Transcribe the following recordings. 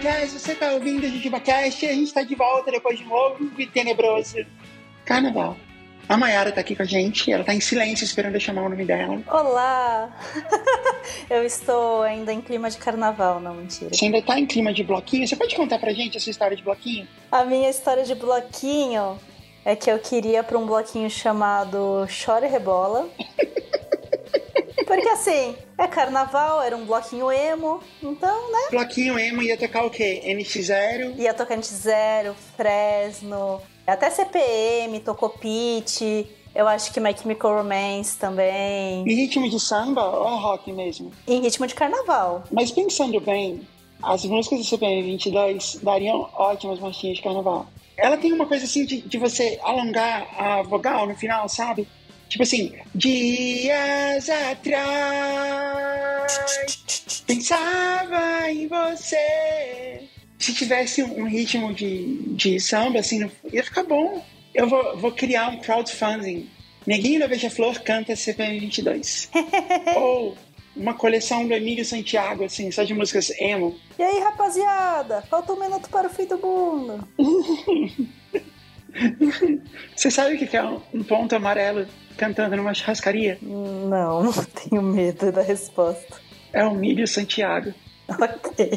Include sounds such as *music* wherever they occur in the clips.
Jazz, você tá ouvindo a JujubaCast e a gente tá de volta depois de um novo e tenebroso carnaval. A Mayara tá aqui com a gente, ela tá em silêncio esperando eu chamar o nome dela. Olá! *laughs* eu estou ainda em clima de carnaval, não mentira. Você ainda tá em clima de bloquinho? Você pode contar pra gente a sua história de bloquinho? A minha história de bloquinho é que eu queria pra um bloquinho chamado Chore Rebola. *laughs* Porque assim, é carnaval, era um bloquinho emo, então, né? Bloquinho emo ia tocar o quê? NX0? Ia tocar NX0, Fresno, até CPM, tocou Pitch, eu acho que My Chemical Romance também. Em ritmo de samba ou é rock mesmo? Em ritmo de carnaval. Mas pensando bem, as músicas do CPM 22 dariam ótimas marchinhas de carnaval. Ela tem uma coisa assim de, de você alongar a vogal no final, sabe? Tipo assim, dias atrás pensava em você. Se tivesse um ritmo de, de samba, assim, ia ficar bom. Eu vou, vou criar um crowdfunding. Neguinho da Beija-Flor canta CPM 22. *laughs* Ou uma coleção do Emílio Santiago, assim, só de músicas emo. E aí, rapaziada? Falta um minuto para o fim do mundo. *laughs* Você sabe o que é um ponto amarelo cantando numa churrascaria? Não, tenho medo da resposta. É o Emílio Santiago. *laughs* Ok.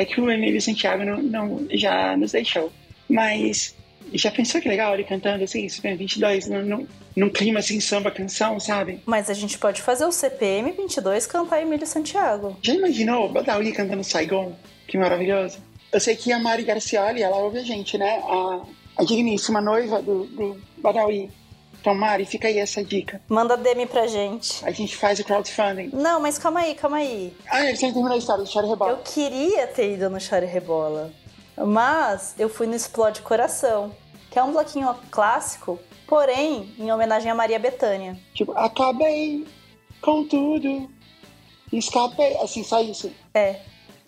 É que o Emílio Santiago não, não, já nos deixou. Mas já pensou que legal ele cantando assim, CPM 22, num, num, num clima assim, samba canção, sabe? Mas a gente pode fazer o CPM 22 cantar Emílio Santiago. Já imaginou o Badawi cantando Saigon? Que maravilhoso. Eu sei que a Mari Garcioli, ela ouve a gente, né? A, a digníssima noiva do, do Badawi. Então, Mari, fica aí essa dica. Manda DM pra gente. A gente faz o crowdfunding. Não, mas calma aí, calma aí. Ah, você não terminou a história do Chore Rebola. Eu queria ter ido no Chore Rebola, mas eu fui no Explode Coração, que é um bloquinho clássico, porém em homenagem a Maria Bethânia. Tipo, acabei com tudo, escapei, assim, só isso. É.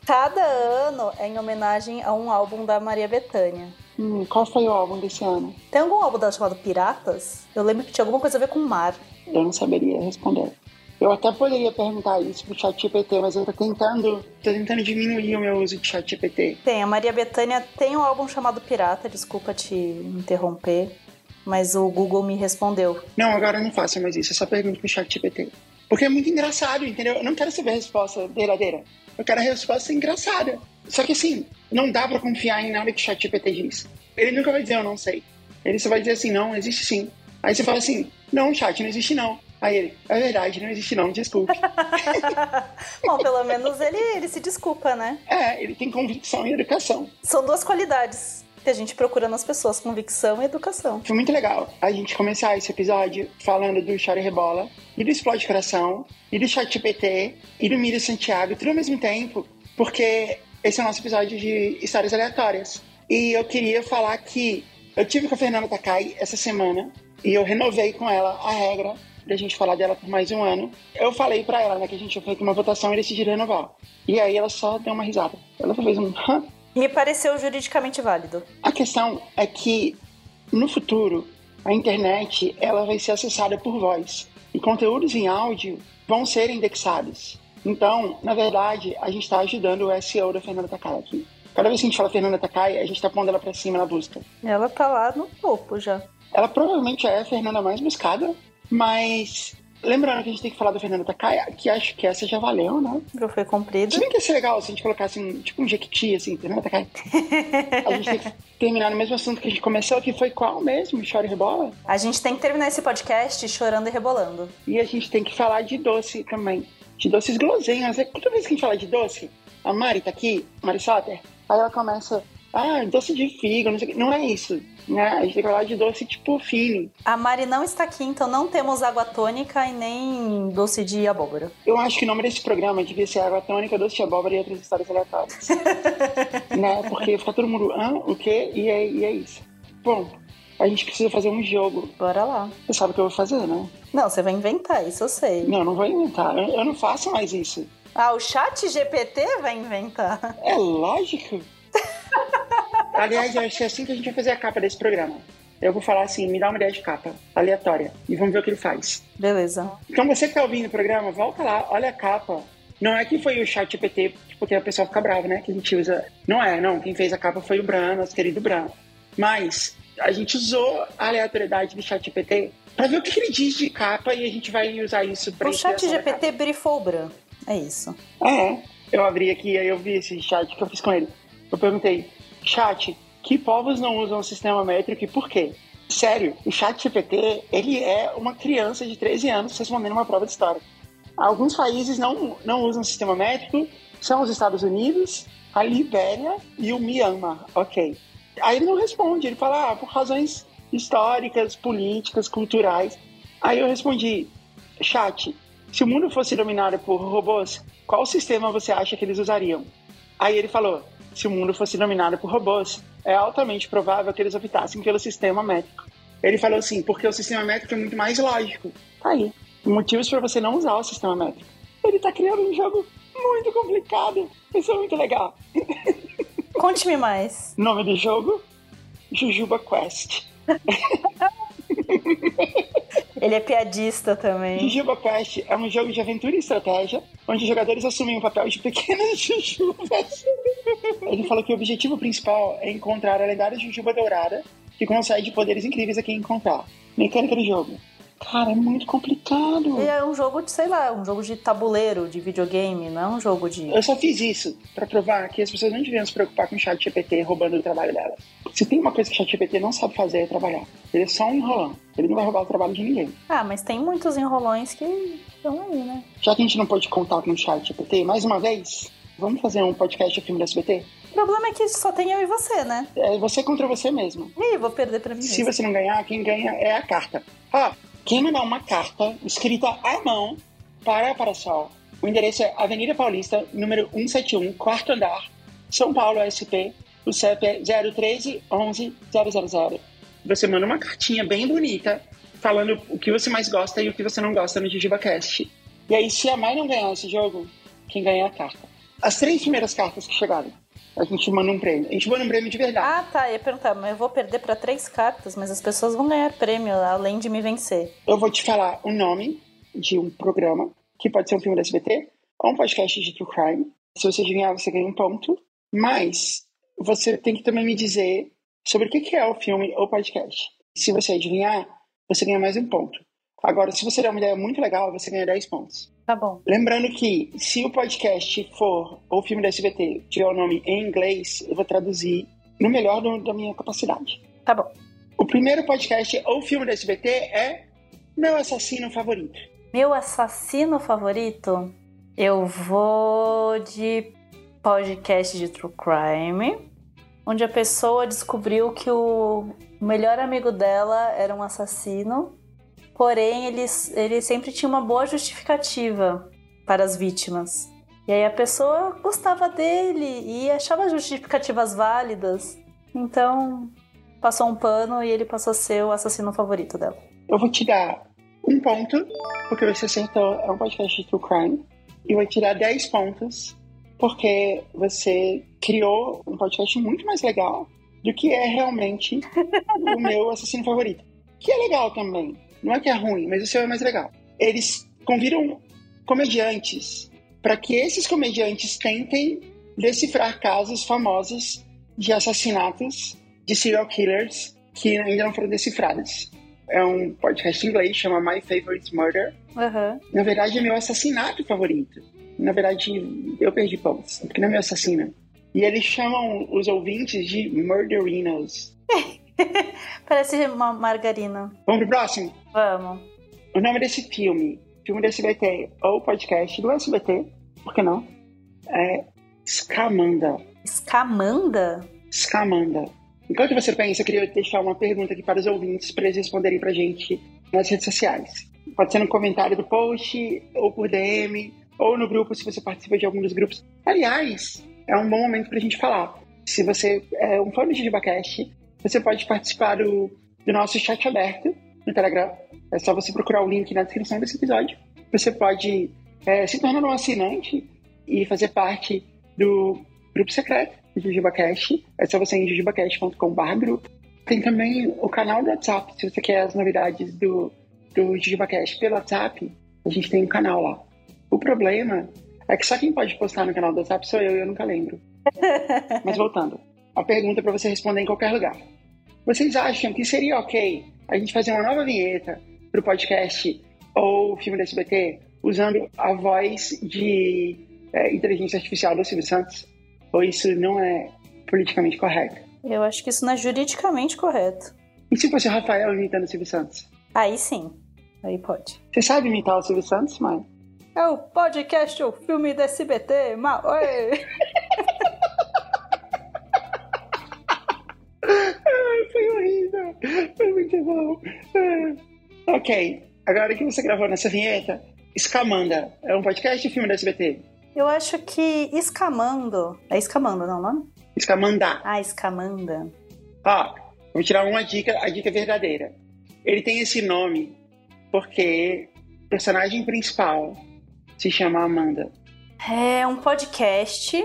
Cada ano é em homenagem a um álbum da Maria Bethânia. Hum, qual foi o álbum desse ano? Tem algum álbum dela chamado Piratas? Eu lembro que tinha alguma coisa a ver com mar. Eu não saberia responder. Eu até poderia perguntar isso pro chat GPT, mas eu tô tentando, tô tentando diminuir o meu uso de chat GPT. Tem, a Maria Bethânia tem um álbum chamado Pirata, desculpa te interromper, mas o Google me respondeu. Não, agora eu não faço mais isso, eu só pergunto pro chat GPT. Porque é muito engraçado, entendeu? Eu não quero saber a resposta verdadeira. Eu quero a resposta engraçada. Só que assim, não dá pra confiar em nada que o chat GPT diz. Ele nunca vai dizer eu não sei. Ele só vai dizer assim, não, existe sim. Aí você fala assim, não, chat, não existe não. Aí ele, é verdade, não existe não, desculpe. *laughs* Bom, pelo menos ele, ele se desculpa, né? é, ele tem convicção e educação. São duas qualidades que a gente procura nas pessoas, convicção e educação. Foi muito legal a gente começar esse episódio falando do Chore Rebola, e do Explode Coração, e do Chat GPT, e do Miriam Santiago, tudo ao mesmo tempo, porque esse é o nosso episódio de histórias aleatórias. E eu queria falar que eu tive com a Fernanda Takai essa semana, e eu renovei com ela a regra da gente falar dela por mais um ano. Eu falei pra ela, né, que a gente feito uma votação e decidiram renovar. E aí ela só deu uma risada. Ela fez um hã? Me pareceu juridicamente válido. A questão é que no futuro a internet ela vai ser acessada por voz e conteúdos em áudio vão ser indexados. Então, na verdade, a gente está ajudando o SEO da Fernanda Takai aqui. Cada vez que a gente fala Fernanda Takai, a gente está pondo ela para cima na busca. Ela tá lá no topo já. Ela provavelmente é a Fernanda mais buscada, mas lembrando que a gente tem que falar da Fernanda Takai, que acho que essa já valeu, né? Já foi cumprido. Se bem que ia ser legal se a gente colocasse um, tipo um jequiti, assim, Fernanda Takai. *laughs* a gente tem que terminar no mesmo assunto que a gente começou, que foi qual mesmo? Chora e rebola? A gente tem que terminar esse podcast chorando e rebolando. E a gente tem que falar de doce também. De doces guloseimas. É, Toda vez que a gente fala de doce, a Mari tá aqui, Mari Soter, aí ela começa, ah, doce de figo, não sei o que. Não é isso, né? A gente tem que falar de doce tipo feeling. A Mari não está aqui, então não temos água tônica e nem doce de abóbora. Eu acho que o nome desse programa devia ser Água Tônica, Doce de Abóbora e Outras Histórias Aleatórias. *laughs* né? Porque fica todo mundo, ah, o quê? E é, e é isso. Bom, a gente precisa fazer um jogo. Bora lá. Você sabe o que eu vou fazer, né? Não, você vai inventar, isso eu sei. Não, não vou inventar. Eu, eu não faço mais isso. Ah, o chat GPT vai inventar. É lógico. *laughs* Aliás, eu acho que é assim que a gente vai fazer a capa desse programa. Eu vou falar assim, me dá uma ideia de capa, aleatória, e vamos ver o que ele faz. Beleza. Então você que tá ouvindo o programa, volta lá, olha a capa. Não é que foi o chat GPT, porque a pessoa fica brava, né? Que a gente usa. Não é, não. Quem fez a capa foi o Bran, nosso querido Bran. Mas a gente usou a aleatoriedade do chat GPT pra ver o que ele diz de capa e a gente vai usar isso pra O chat GPT brifou o Bran. É isso. É, eu abri aqui aí eu vi esse chat que eu fiz com ele. Eu perguntei, chat, que povos não usam o sistema métrico e por quê? Sério, o chat GPT, ele é uma criança de 13 anos respondendo uma prova de história. Alguns países não, não usam o sistema métrico, são os Estados Unidos, a Libéria e o Myanmar. Ok. Aí ele não responde, ele fala, ah, por razões históricas, políticas, culturais. Aí eu respondi, chat, se o mundo fosse dominado por robôs, qual sistema você acha que eles usariam? Aí ele falou, se o mundo fosse dominado por robôs, é altamente provável que eles optassem pelo sistema métrico. Ele falou assim, porque o sistema métrico é muito mais lógico. Tá aí. Motivos para você não usar o sistema métrico. Ele tá criando um jogo muito complicado. Isso é muito legal. *laughs* Conte-me mais. Nome do jogo? Jujuba Quest. *laughs* Ele é piadista também. Jujuba Quest é um jogo de aventura e estratégia, onde os jogadores assumem o papel de pequenas *laughs* jujubas. Ele falou que o objetivo principal é encontrar a lendária Jujuba Dourada, que concede poderes incríveis a quem encontrar. Mecânica do jogo. Cara, é muito complicado. É um jogo de, sei lá, um jogo de tabuleiro, de videogame, não é um jogo de. Eu só fiz isso pra provar que as pessoas não deviam se preocupar com o chat GPT roubando o trabalho delas. Se tem uma coisa que o chat GPT não sabe fazer é trabalhar. Ele é só um enrolão. Ele não vai roubar o trabalho de ninguém. Ah, mas tem muitos enrolões que estão aí, né? Já que a gente não pode contar com o chat GPT, mais uma vez, vamos fazer um podcast de filme da SBT? O problema é que só tem eu e você, né? É você contra você mesmo. Ih, vou perder pra mim. Se mesmo. você não ganhar, quem ganha é a carta. Ó, quem mandar uma carta escrita à mão para a Parasol, o endereço é Avenida Paulista, número 171, quarto andar, São Paulo, SP, o CEP é 013 11 000. Você manda uma cartinha bem bonita, falando o que você mais gosta e o que você não gosta no JujubaCast. E aí, se a Mai não ganhar esse jogo, quem ganha é a carta. As três primeiras cartas que chegarem, a gente manda um prêmio. A gente manda um prêmio de verdade. Ah, tá. Eu ia perguntar, mas eu vou perder pra três cartas, mas as pessoas vão ganhar prêmio além de me vencer. Eu vou te falar o nome de um programa, que pode ser um filme da SBT, ou um podcast de True Crime. Se você adivinhar, você ganha um ponto. Mas você tem que também me dizer sobre o que que é o filme ou podcast. Se você adivinhar, você ganha mais um ponto. Agora, se você der uma ideia muito legal, você ganha 10 pontos. Tá bom. Lembrando que se o podcast for ou o filme da SBT tiver o nome em inglês, eu vou traduzir no melhor do- da minha capacidade. Tá bom. O primeiro podcast ou filme da SBT é Meu Assassino Favorito. Meu assassino favorito? Eu vou de podcast de True Crime, onde a pessoa descobriu que o melhor amigo dela era um assassino, porém ele, ele sempre tinha uma boa justificativa para as vítimas. E aí a pessoa gostava dele e achava justificativas válidas, então passou um pano e ele passou a ser o assassino favorito dela. Eu vou te dar um ponto, porque você acertou, é um podcast de True Crime. E vou te dar 10 pontos, porque você criou um podcast muito mais legal do que é realmente *laughs* o meu assassino favorito. Que é legal também. Não é que é ruim, mas o seu é mais legal. Eles convidam comediantes para que esses comediantes tentem decifrar casos famosos de assassinatos de serial killers que ainda não foram decifrados. É um podcast em inglês, chama My Favorite Murder. Aham. Na verdade, é meu assassinato favorito. Na verdade, eu perdi pontos, porque não é meu assassino. E eles chamam os ouvintes de murderinos. *laughs* *laughs* Parece uma margarina. Vamos pro próximo? Vamos. O nome desse filme, filme do SBT ou podcast do SBT, por que não? É Scamanda. Escamanda? Scamanda. Enquanto você pensa, eu queria deixar uma pergunta aqui para os ouvintes, para eles responderem pra gente nas redes sociais. Pode ser no comentário do post, ou por DM, ou no grupo, se você participa de algum dos grupos. Aliás, é um bom momento pra gente falar. Se você é um fã do JujubaCast, você pode participar do, do nosso chat aberto no Telegram. É só você procurar o link na descrição desse episódio. Você pode é, se tornar um assinante e fazer parte do grupo secreto, JujubaCast. É só você ir em jujubacast.com.br grupo. Tem também o canal do WhatsApp, se você quer as novidades do, do JujubaCast pelo WhatsApp, a gente tem um canal lá. O problema é que só quem pode postar no canal do WhatsApp sou eu e eu nunca lembro. *laughs* Mas voltando, a pergunta é para você responder em qualquer lugar. Vocês acham que seria ok a gente fazer uma nova vinheta para o podcast ou filme da SBT usando a voz de é, inteligência artificial do Silvio Santos? Ou isso não é politicamente correto? Eu acho que isso não é juridicamente correto. E se fosse o Rafael imitando o Silvio Santos? Aí sim. Aí pode. Você sabe imitar o Silvio Santos, mãe? É o podcast, o filme da SBT, ma... Oi! *laughs* Bom. Ok. Agora que você gravou nessa vinheta, Escamanda. É um podcast ou filme da SBT? Eu acho que Escamando. É Escamando, não é o nome? Escamandá. Ah, Escamanda. Ó, vou tirar uma dica, a dica verdadeira. Ele tem esse nome porque o personagem principal se chama Amanda. É um podcast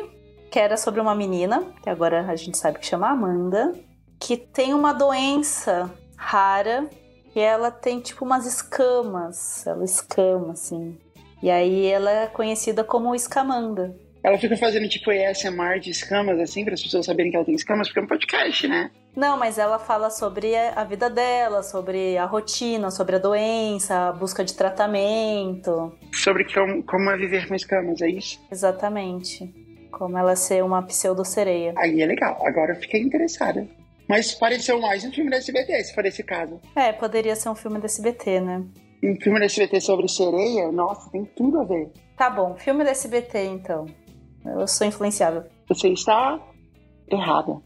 que era sobre uma menina, que agora a gente sabe que chama Amanda, que tem uma doença rara e ela tem tipo umas escamas, ela escama assim. E aí ela é conhecida como Escamanda. Ela fica fazendo tipo ASMR de escamas assim, para as pessoas saberem que ela tem escamas, porque é um podcast, né? Não, mas ela fala sobre a vida dela, sobre a rotina, sobre a doença, a busca de tratamento. Sobre como, como é viver com escamas, é isso? Exatamente. Como ela ser uma pseudo-sereia. Aí é legal, agora eu fiquei interessada. Mas pareceu mais um filme da SBT, se for esse caso. É, poderia ser um filme da SBT, né? Um filme da SBT sobre sereia, nossa, tem tudo a ver. Tá bom, filme da SBT então. Eu sou influenciável. Você está errada.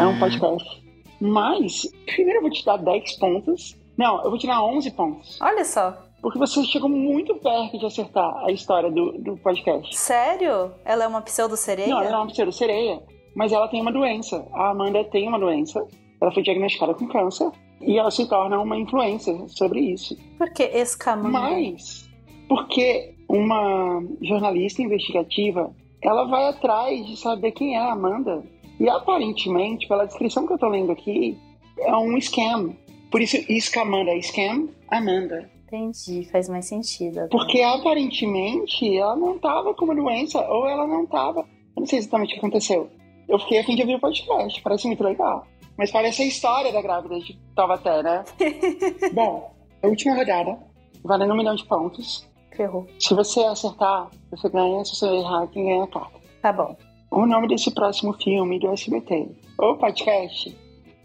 É um podcast. Mas, primeiro eu vou te dar 10 pontos. Não, eu vou te dar 11 pontos. Olha só. Porque você chegou muito perto de acertar a história do, do podcast. Sério? Ela é uma pseudo-sereia? Não, ela é uma pseudo-sereia. Mas ela tem uma doença. A Amanda tem uma doença. Ela foi diagnosticada com câncer. E ela se torna uma influencer sobre isso. Por que escamando? Mas, porque uma jornalista investigativa, ela vai atrás de saber quem é a Amanda. E aparentemente, pela descrição que eu tô lendo aqui, é um scam. Por isso, escamanda é scam, Amanda. Entendi, faz mais sentido. agora. Porque aparentemente ela não tava com uma doença, ou ela não tava. Eu não sei exatamente o que aconteceu. Eu fiquei a fim de ouvir o podcast, parece muito legal. Mas parece a história da grávida de Taubaté, né? *laughs* Bom, a última rodada, valendo um milhão de pontos. Ferrou. Se você acertar, você ganha. Se você errar, quem ganha a carta. Tá bom. O nome desse próximo filme do SBT, ou podcast,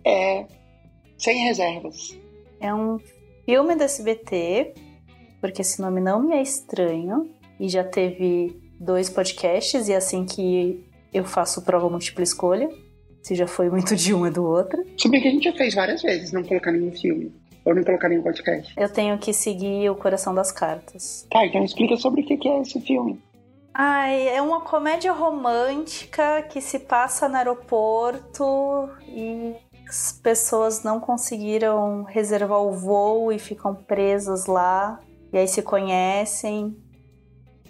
é Sem Reservas. É um filme da SBT, porque esse nome não me é estranho. E já teve dois podcasts, e é assim que eu faço prova múltipla escolha. Se já foi muito de um, é do outro. Se bem que a gente já fez várias vezes não colocar nenhum filme, ou não colocar nenhum podcast. Eu tenho que seguir o coração das cartas. Tá, então explica sobre o que que é esse filme. Ai, é uma comédia romântica que se passa no aeroporto e as pessoas não conseguiram reservar o voo e ficam presas lá. E aí se conhecem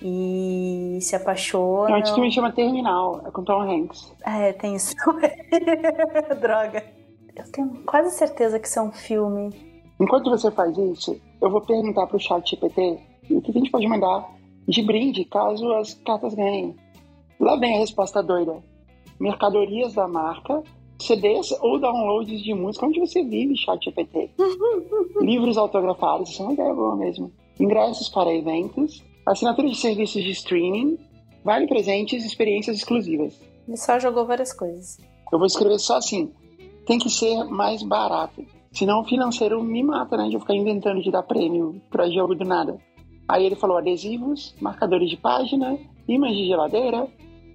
e se Não, apaixonam. esse filme chama Terminal, é com Tom Hanks. É, tem isso. *laughs* Droga. Eu tenho quase certeza que isso é um filme. Enquanto você faz isso, eu vou perguntar pro chat GPT o que a gente pode mandar de brinde caso as cartas ganhem. Lá vem a resposta doida. Mercadorias da marca, CDs ou downloads de música onde você vive, chat GPT. *laughs* Livros autografados, isso é uma ideia boa mesmo. Ingressos para eventos, assinatura de serviços de streaming, vale presentes e experiências exclusivas. Ele só jogou várias coisas. Eu vou escrever só assim. Tem que ser mais barato. Senão o financeiro me mata, né? De eu ficar inventando de dar prêmio pra jogo do nada. Aí ele falou adesivos, marcadores de página, imãs de geladeira,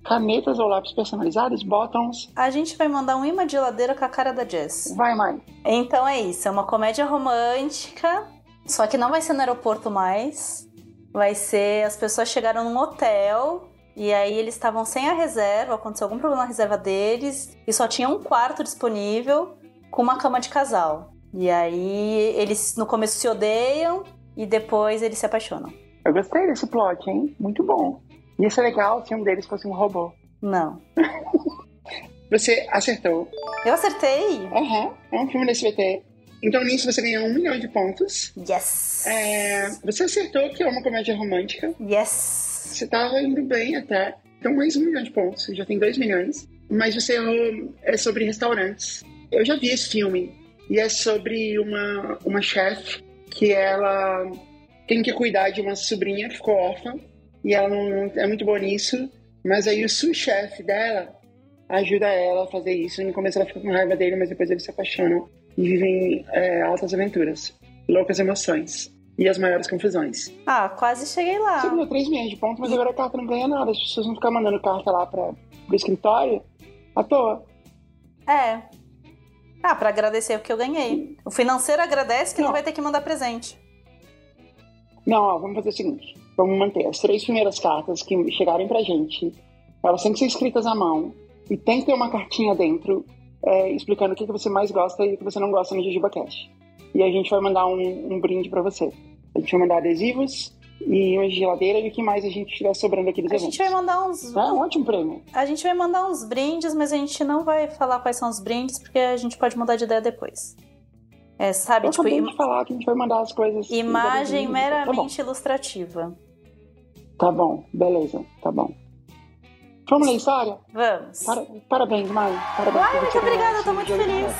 canetas ou lápis personalizados, bottoms. A gente vai mandar um imã de geladeira com a cara da Jess. Vai, mãe. Então é isso, é uma comédia romântica, só que não vai ser no aeroporto mais. Vai ser as pessoas chegaram num hotel e aí eles estavam sem a reserva, aconteceu algum problema na reserva deles e só tinha um quarto disponível com uma cama de casal. E aí eles no começo se odeiam e depois eles se apaixonam. Eu gostei desse plot, hein? Muito bom. Ia ser legal se um deles fosse um robô. Não. *laughs* Você acertou. Eu acertei? Aham, é um filme da SBT. Então nisso você ganhou um milhão de pontos. Yes. É, você acertou que é uma comédia romântica. Yes. Você tava indo bem até. Então mais um milhão de pontos. Você já tem dois milhões. Mas você errou é sobre restaurantes. Eu já vi esse filme. E é sobre uma, uma chefe que ela tem que cuidar de uma sobrinha que ficou órfã. E ela não é muito boa nisso. Mas aí o sous-chefe dela ajuda ela a fazer isso. No começo ela fica com raiva dele, mas depois eles se apaixonam e vivem é, altas aventuras, loucas emoções e as maiores confusões. Ah, quase cheguei lá. Você ganhou 3 milhões de pontos, mas agora a carta não ganha nada. As pessoas vão ficar mandando carta lá para o escritório à toa. É. Ah, para agradecer o que eu ganhei. O financeiro agradece que não, Não. vai ter que mandar presente. Não, ó, vamos fazer o seguinte. Vamos manter as três primeiras cartas que chegarem pra gente. Elas têm que ser escritas à mão. E tem que ter uma cartinha dentro é, explicando o que, que você mais gosta e o que você não gosta no Jujuba Cash. E a gente vai mandar um, um brinde pra você. A gente vai mandar adesivos e uma geladeira e o que mais a gente tiver sobrando aqui dos A eventos. gente vai mandar uns. É um ótimo prêmio. A gente vai mandar uns brindes, mas a gente não vai falar quais são os brindes, porque a gente pode mudar de ideia depois. É, sabe, Eu tipo, im- de falar que a gente vai mandar as coisas. imagem adesivos. meramente ilustrativa. Tá bom, tá bom, beleza, tá bom. Vamos ler a história? Vamos. Para- parabéns, mãe. Parabéns Ai, muito obrigada, esse muito feliz.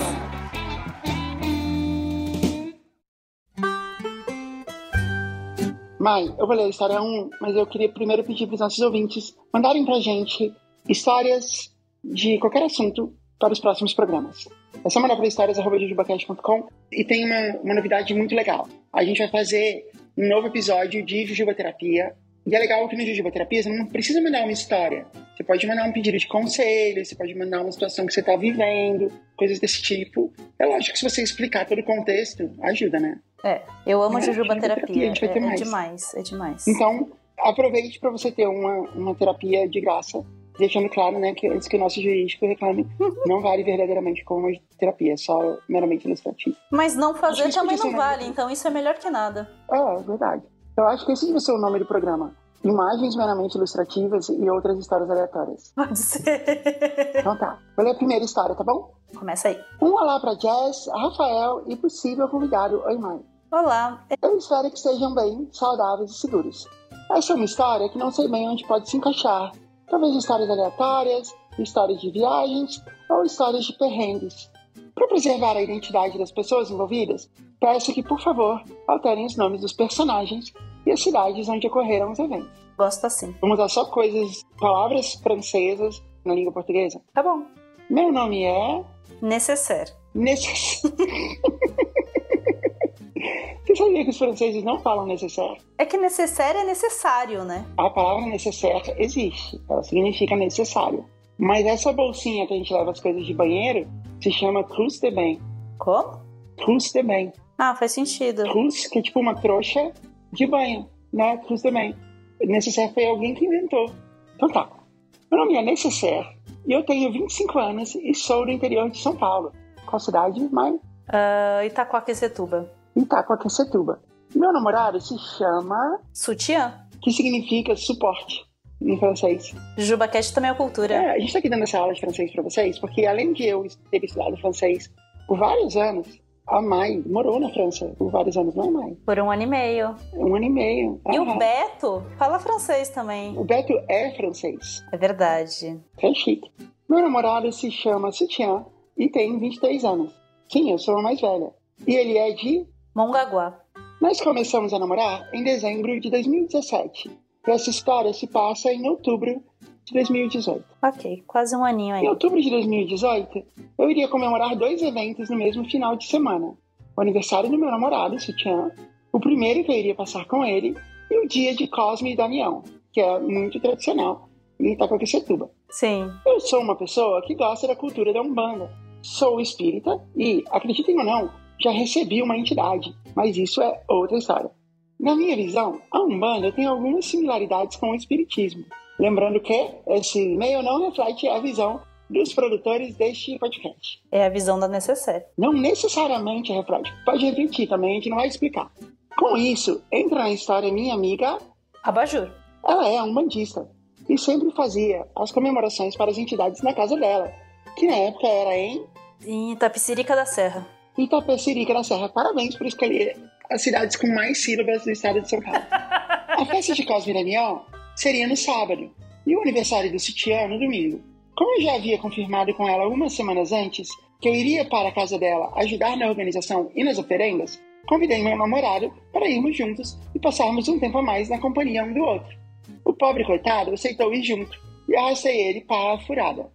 Mãe, eu vou ler a história 1, mas eu queria primeiro pedir para os nossos ouvintes mandarem pra gente histórias de qualquer assunto para os próximos programas. É só mandar para histórias.jujubacast.com e tem uma, uma novidade muito legal. A gente vai fazer um novo episódio de Jujuba Terapia. E é legal que no Jujuba Terapia você não precisa mandar uma história. Você pode mandar um pedido de conselho, você pode mandar uma situação que você está vivendo, coisas desse tipo. É lógico que se você explicar todo o contexto, ajuda, né? É, eu amo É, Jujuba Jujuba terapia. É, é mais. demais, é demais. Então, aproveite para você ter uma, uma terapia de graça, deixando claro, né, que antes que o nosso jurídico reclame, *laughs* não vale verdadeiramente como uma terapia, é só meramente ilustrativo. Mas não fazer também não vale, então isso é melhor que nada. É, é verdade. Eu acho que esse devia ser o nome do programa. Imagens meramente ilustrativas e outras histórias aleatórias. Pode ser. Então tá, vou ler a primeira história, tá bom? Começa aí. Um olá para Jess, Rafael e possível convidado, oi mãe. Olá. Eu espero que estejam bem, saudáveis e seguros. Essa é uma história que não sei bem onde pode se encaixar. Talvez histórias aleatórias, histórias de viagens ou histórias de perrengues. Para preservar a identidade das pessoas envolvidas, peço que, por favor, alterem os nomes dos personagens e as cidades onde ocorreram os eventos. Gosto assim. Vamos usar só coisas, palavras francesas na língua portuguesa. Tá bom. Meu nome é. Necessaire. Necess... *laughs* Você sabia que os franceses não falam necessaire? É que necessário é necessário, né? A palavra necessaire existe, ela significa necessário. Mas essa bolsinha que a gente leva as coisas de banheiro se chama trousse de bain. Como? Trousse de bain. Ah, faz sentido. Trousse, que é tipo uma trouxa de banho, né? Trousse de bain. Necessaire foi alguém que inventou. Então tá. Meu nome é Necessaire e eu tenho 25 anos e sou do interior de São Paulo. Qual cidade, mãe? Uh, Itacoaquecetuba. Itacoaquecetuba. Meu namorado se chama... Sutiã. que significa suporte em francês. JujubaCast também é cultura. É, a gente está aqui dando essa aula de francês para vocês, porque além de eu ter estudado francês por vários anos, a Mai morou na França por vários anos, não é, Mai? Por um ano e meio. Um ano e meio. E o Beto fala francês também. O Beto é francês. É verdade. É chique. Meu namorado se chama Sutiã e tem 23 anos. Sim, eu sou a mais velha. E ele é de. Mongaguá. Nós começamos a namorar em dezembro de 2017. Essa história se passa em outubro de 2018. Ok, quase um aninho aí. Em outubro de 2018, eu iria comemorar dois eventos no mesmo final de semana: o aniversário do meu namorado, Sutiã, o primeiro que eu iria passar com ele, e o dia de Cosme e Damião, que é muito tradicional em Itacoaquecetuba. Sim. Eu sou uma pessoa que gosta da cultura da Umbanda. Sou espírita e, acreditem ou não, já recebi uma entidade, mas isso é outra história. Na minha visão, a Umbanda tem algumas similaridades com o Espiritismo. Lembrando que esse e-mail não reflete a visão dos produtores deste podcast. É a visão da necessária. Não necessariamente reflete. Pode refletir também, a gente não vai explicar. Com isso, entra na história minha amiga, Abajur. ela é umbandista e sempre fazia as comemorações para as entidades na casa dela. que na época era em Em Itapecirica da Serra. Itapecerica da Serra. Parabéns por escolher as cidades com mais sílabas do estado de São Paulo. A festa de Cosme e Damião seria no sábado e o aniversário do sutiã no domingo. Como eu já havia confirmado com ela algumas semanas antes que eu iria para a casa dela ajudar na organização e nas oferendas, convidei meu namorado para irmos juntos e passarmos um tempo a mais na companhia um do outro. O pobre coitado aceitou ir junto e arrastei ele para a furada.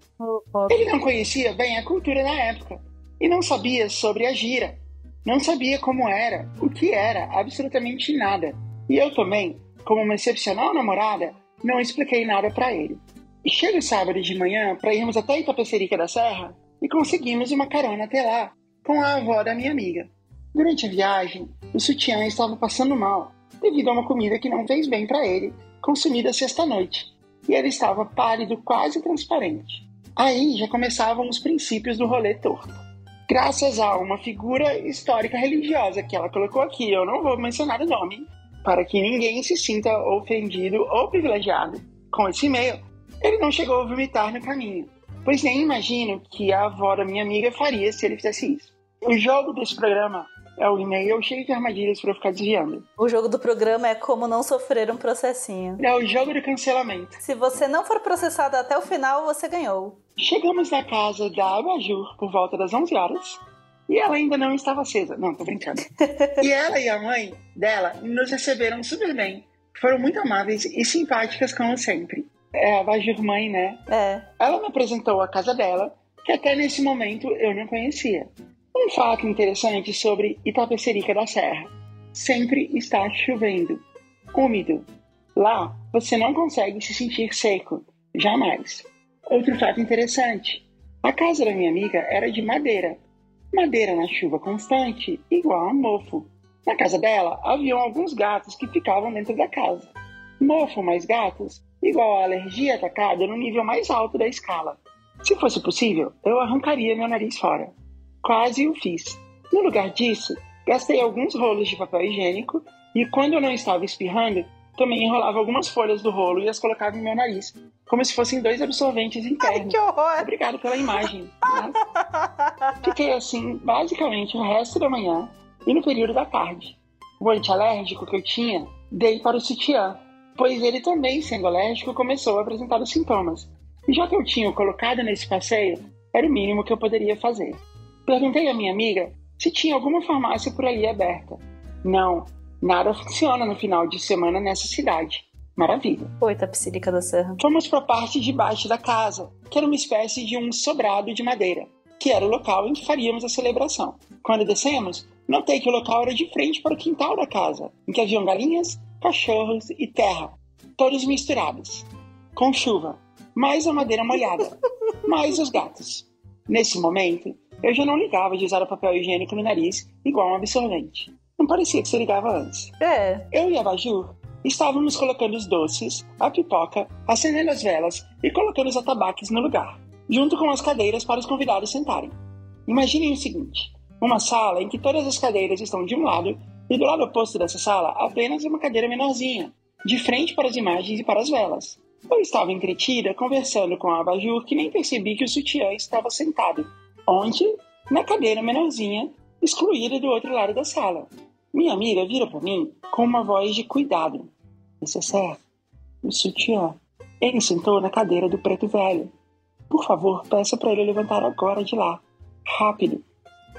Ele não conhecia bem a cultura na época e não sabia sobre a gira. Não sabia como era, o que era, absolutamente nada. E eu também, como uma excepcional namorada, não expliquei nada para ele. E chega sábado de manhã para irmos até Itapecerica da Serra e conseguimos uma carona até lá com a avó da minha amiga. Durante a viagem, o sutiã estava passando mal devido a uma comida que não fez bem para ele, consumida sexta-noite, e ele estava pálido, quase transparente. Aí já começavam os princípios do rolê torto. Graças a uma figura histórica religiosa que ela colocou aqui, eu não vou mencionar o nome, para que ninguém se sinta ofendido ou privilegiado com esse e-mail, ele não chegou a vomitar no caminho, pois nem imagino que a avó da minha amiga faria se ele fizesse isso. O jogo desse programa é o e-mail cheio de armadilhas para eu ficar desviando. O jogo do programa é como não sofrer um processinho. É o jogo do cancelamento. Se você não for processado até o final, você ganhou. Chegamos na casa da Abajur por volta das 11 horas e ela ainda não estava acesa. Não, tô brincando. *laughs* e ela e a mãe dela nos receberam super bem. Foram muito amáveis e simpáticas como sempre. É a Abajur mãe, né? É. Ela me apresentou a casa dela, que até nesse momento eu não conhecia. Um fato interessante sobre Itapecerica da Serra. Sempre está chovendo. Úmido. Lá, você não consegue se sentir seco. Jamais. Outro fato interessante. A casa da minha amiga era de madeira. Madeira na chuva constante, igual a mofo. Na casa dela, haviam alguns gatos que ficavam dentro da casa. Mofo mais gatos, igual a alergia atacada no nível mais alto da escala. Se fosse possível, eu arrancaria meu nariz fora. Quase o fiz. No lugar disso, gastei alguns rolos de papel higiênico e, quando eu não estava espirrando, também enrolava algumas folhas do rolo e as colocava em meu nariz, como se fossem dois absorventes internos. Ai, que horror! Obrigado pela imagem. né? *laughs* Fiquei assim, basicamente, o resto da manhã e no período da tarde. O antialérgico que eu tinha, dei para o sutiã, pois ele também, sendo alérgico, começou a apresentar os sintomas. E já que eu tinha o colocado nesse passeio, era o mínimo que eu poderia fazer. Perguntei à minha amiga se tinha alguma farmácia por ali aberta. Não, nada funciona no final de semana nessa cidade. Maravilha. Oi, Tapicirica da Serra. Fomos para a parte de baixo da casa, que era uma espécie de um sobrado de madeira, que era o local em que faríamos a celebração. Quando descemos, notei que o local era de frente para o quintal da casa, em que haviam galinhas, cachorros e terra, todos misturados, com chuva, mais a madeira molhada, *laughs* mais os gatos. Nesse momento, eu já não ligava de usar o papel higiênico no nariz igual um absorvente. Não parecia que se ligava antes. É. Eu e a Baju estávamos colocando os doces, a pipoca, acendendo as velas e colocando os atabaques no lugar, junto com as cadeiras para os convidados sentarem. Imaginem o seguinte: uma sala em que todas as cadeiras estão de um lado e do lado oposto dessa sala apenas uma cadeira menorzinha, de frente para as imagens e para as velas. Eu estava entretida conversando com a Abajur que nem percebi que o sutiã estava sentado, onde? Na cadeira menorzinha, excluída do outro lado da sala. Minha amiga vira para mim com uma voz de cuidado. Certo. O sutiã. Ele sentou na cadeira do preto velho. Por favor, peça para ele levantar agora de lá. Rápido.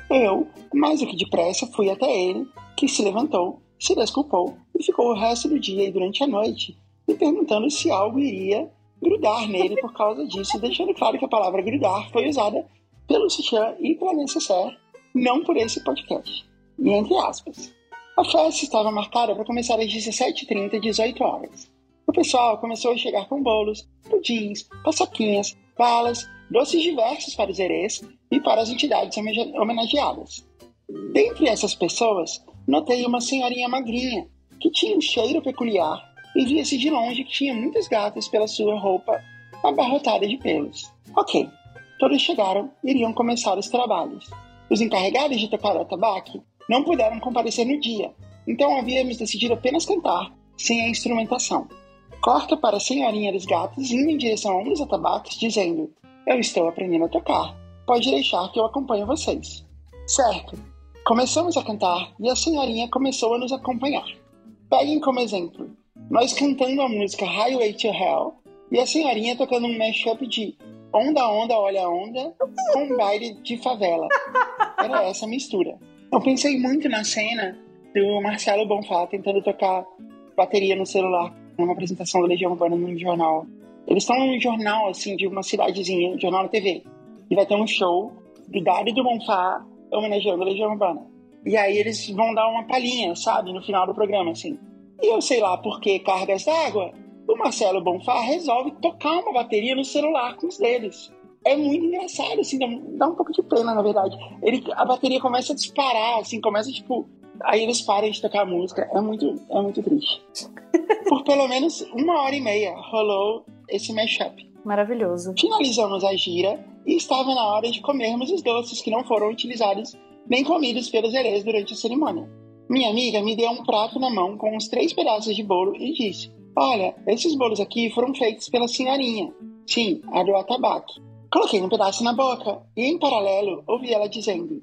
Eu, mais do que depressa, fui até ele, que se levantou, se desculpou e ficou o resto do dia e durante a noite me perguntando se algo iria grudar nele por causa disso, deixando claro que a palavra grudar foi usada pelo sutiã e pela necessaire, não por esse podcast. E entre aspas. A festa estava marcada para começar às 17h30, 18 horas. O pessoal começou a chegar com bolos, pudins, paçoquinhas, balas, doces diversos para os herês e para as entidades homenageadas. Dentre essas pessoas, notei uma senhorinha magrinha, que tinha um cheiro peculiar e via-se de longe que tinha muitos gatos pela sua roupa abarrotada de pelos. Ok, todos chegaram e iriam começar os trabalhos. Os encarregados de tocar o atabaque não puderam comparecer no dia, então havíamos decidido apenas cantar, sem a instrumentação. Corta para a senhorinha dos gatos indo em direção a um dos atabaques, dizendo: Eu estou aprendendo a tocar. Pode deixar que eu acompanhe vocês. Certo. Começamos a cantar e a senhorinha começou a nos acompanhar. Peguem como exemplo, nós cantando a música Highway to Hell e a senhorinha tocando um mashup de Onda, Onda, Olha Onda um baile de favela. Era essa mistura. Eu pensei muito na cena do Marcelo Bonfá tentando tocar bateria no celular numa apresentação da Legião Urbana no jornal. Eles estão num jornal, assim, de uma cidadezinha, um jornal na TV. E vai ter um show do Dário do Bonfá homenageando a Legião Urbana. E aí eles vão dar uma palhinha, sabe, no final do programa, assim. E eu sei lá por que cargas d'água, o Marcelo Bonfá resolve tocar uma bateria no celular com os deles. É muito engraçado, assim, dá um pouco de pena, na verdade. Ele, a bateria começa a disparar, assim, começa, tipo... Aí eles param de tocar música. É muito, é muito triste. *laughs* Por pelo menos uma hora e meia rolou esse mashup. Maravilhoso. Finalizamos a gira e estava na hora de comermos os doces que não foram utilizados nem comidos pelos herês durante a cerimônia. Minha amiga me deu um prato na mão com uns três pedaços de bolo e disse: Olha, esses bolos aqui foram feitos pela senhorinha. Sim, a do atabaque. Coloquei um pedaço na boca e, em paralelo, ouvi ela dizendo: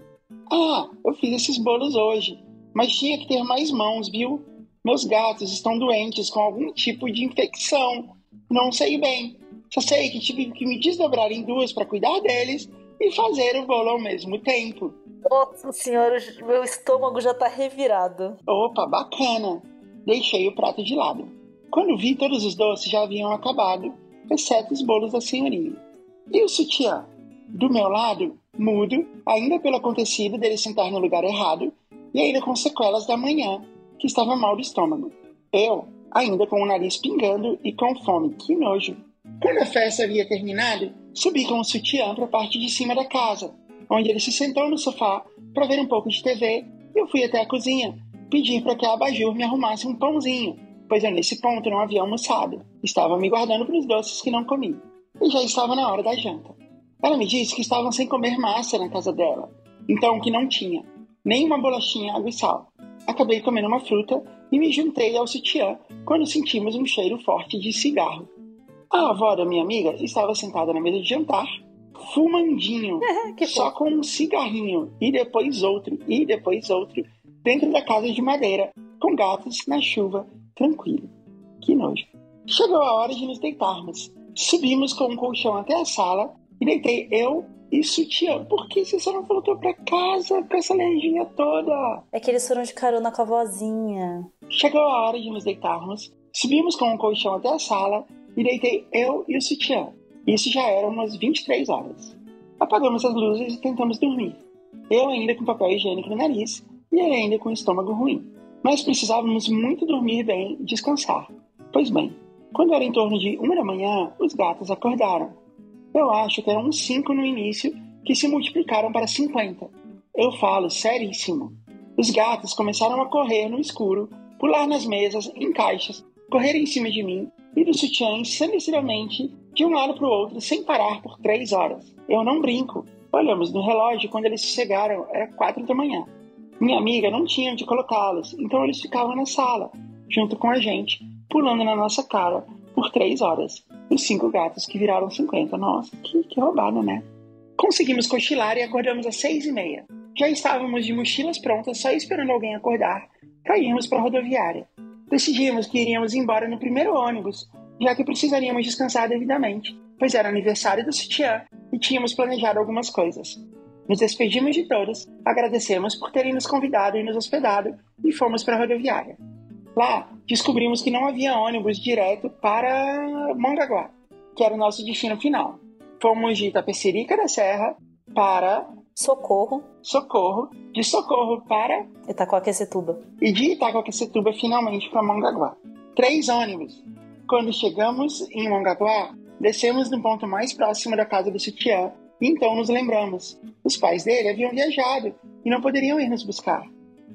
Ah, eu fiz esses bolos hoje, mas tinha que ter mais mãos, viu? Meus gatos estão doentes com algum tipo de infecção. Não sei bem. Só sei que tive que me desdobrar em duas para cuidar deles e fazer o bolo ao mesmo tempo. Nossa senhora, meu estômago já tá revirado. Opa, bacana. Deixei o prato de lado. Quando vi, todos os doces já haviam acabado, exceto os bolos da senhorinha. E o sutiã? Do meu lado, mudo, ainda pelo acontecido dele sentar no lugar errado e ainda com sequelas da manhã, que estava mal do estômago. Eu, ainda com o nariz pingando e com fome. Que nojo. Quando a festa havia terminado, subi com o sutiã para a parte de cima da casa, onde ele se sentou no sofá para ver um pouco de TV e eu fui até a cozinha, pedir para que a abajur me arrumasse um pãozinho, pois eu nesse ponto não havia almoçado. Estava me guardando para os doces que não comi. E já estava na hora da janta. Ela me disse que estavam sem comer massa na casa dela, então que não tinha nem uma bolachinha água e sal. Acabei comendo uma fruta e me juntei ao sutiã quando sentimos um cheiro forte de cigarro. A avó da minha amiga estava sentada na mesa de jantar, fumandinho, *laughs* só com um cigarrinho, e depois outro, e depois outro, dentro da casa de madeira, com gatos na chuva, tranquilo. Que nojo. Chegou a hora de nos deitarmos. Subimos com um colchão até a sala e deitei eu e sutiã. Por que você só não voltou pra casa com essa alergia toda? É que eles foram de carona com a vozinha. Chegou a hora de nos deitarmos. Subimos com um colchão até a sala e deitei eu e o sutiã. Isso já eram umas 23 horas. Apagamos as luzes e tentamos dormir. Eu ainda com papel higiênico no nariz e ele ainda com o estômago ruim. Nós precisávamos muito dormir bem e descansar. Pois bem, quando era em torno de uma da manhã, os gatos acordaram. Eu acho que eram uns cinco no início que se multiplicaram para 50. Eu falo seríssimo. Os gatos começaram a correr no escuro, pular nas mesas, em caixas, correr em cima de mim e do sutiã ensandecivelmente de um lado para o outro sem parar por três horas. Eu não brinco. Olhamos no relógio quando eles chegaram, era quatro da manhã. Minha amiga não tinha onde colocá-los, então eles ficavam na sala, junto com a gente, pulando na nossa cara por três horas. Os cinco gatos que viraram 50. Nossa, que, que roubada, né? Conseguimos cochilar e acordamos às seis e meia. Já estávamos de mochilas prontas, só esperando alguém acordar. Caímos para a rodoviária. Decidimos que iríamos embora no primeiro ônibus, já que precisaríamos descansar devidamente, pois era aniversário do sutiã e tínhamos planejado algumas coisas. Nos despedimos de todos, agradecemos por terem nos convidado e nos hospedado e fomos para a rodoviária. Lá, descobrimos que não havia ônibus direto para Mongaguá, que era o nosso destino final. Fomos de Itapecerica da Serra para Socorro. Socorro, de Socorro para Itacoaquecetuba. E de Itacoaquecetuba finalmente para Mongaguá. Três ônibus. Quando chegamos em Mongaguá, descemos no ponto mais próximo da casa do sutiã então nos lembramos. Os pais dele haviam viajado e não poderiam ir nos buscar.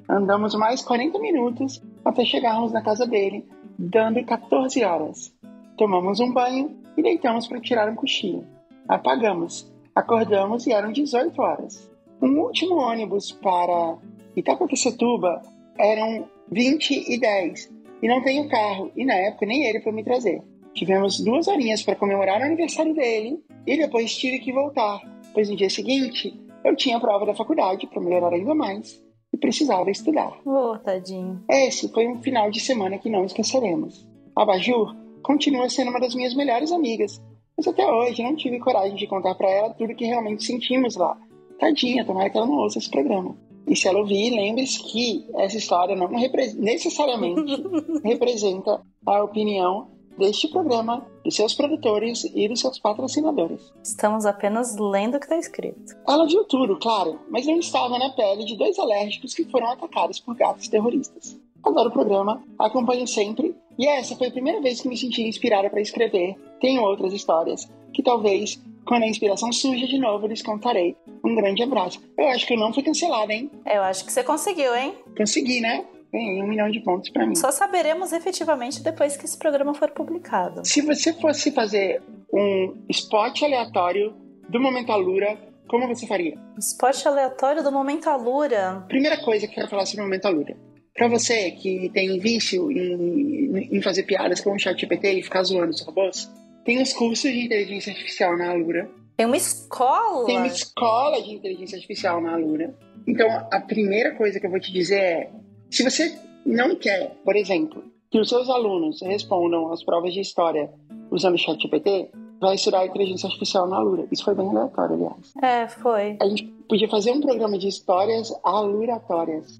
Andamos mais 40 minutos até chegarmos na casa dele, dando 14 horas. Tomamos um banho e deitamos para tirar um cochilo. Apagamos, acordamos e eram 18 horas. Um último ônibus para Itacoaquecetuba eram 20 e 10 e não tenho carro e na época nem ele foi me trazer. Tivemos duas horinhas para comemorar o aniversário dele e depois tive que voltar, pois no dia seguinte eu tinha a prova da faculdade para melhorar ainda mais e precisava estudar. Ô, oh, tadinho. Esse foi um final de semana que não esqueceremos. A Bajur continua sendo uma das minhas melhores amigas, mas até hoje não tive coragem de contar para ela tudo que realmente sentimos lá. Tadinha, tomara que ela não ouça esse programa. E se ela ouvir, lembre-se que essa história não repre necessariamente *laughs* representa a opinião deste programa, de seus produtores e dos seus patrocinadores. Estamos apenas lendo o que está escrito. Ela viu tudo, claro, mas não estava na pele de dois alérgicos que foram atacados por gatos terroristas. Adoro o programa, acompanho sempre, e essa foi a primeira vez que me senti inspirada para escrever. Tenho outras histórias, que talvez, quando a inspiração surja de novo, lhes contarei. Um grande abraço. Eu acho que eu não fui cancelada, hein? Eu acho que você conseguiu, hein? Consegui, né? Ganhei um milhão de pontos para mim. Só saberemos efetivamente depois que esse programa for publicado. Se você fosse fazer um spot aleatório do Momento Alura, como você faria? Spot aleatório do Momento Alura? Primeira coisa que eu quero falar sobre o Momento Alura. Para você que tem vício em, em fazer piadas com o chat GPT e ficar zoando os robôs, tem os cursos de inteligência artificial na Alura. Tem uma escola? Tem uma escola de inteligência artificial na Alura. Então, a primeira coisa que eu vou te dizer é: se você não quer, por exemplo, que os seus alunos respondam as provas de história usando o chat GPT, vai estudar inteligência artificial na Alura. Isso foi bem aleatório, aliás. É, foi. A gente podia fazer um programa de histórias aluratórias.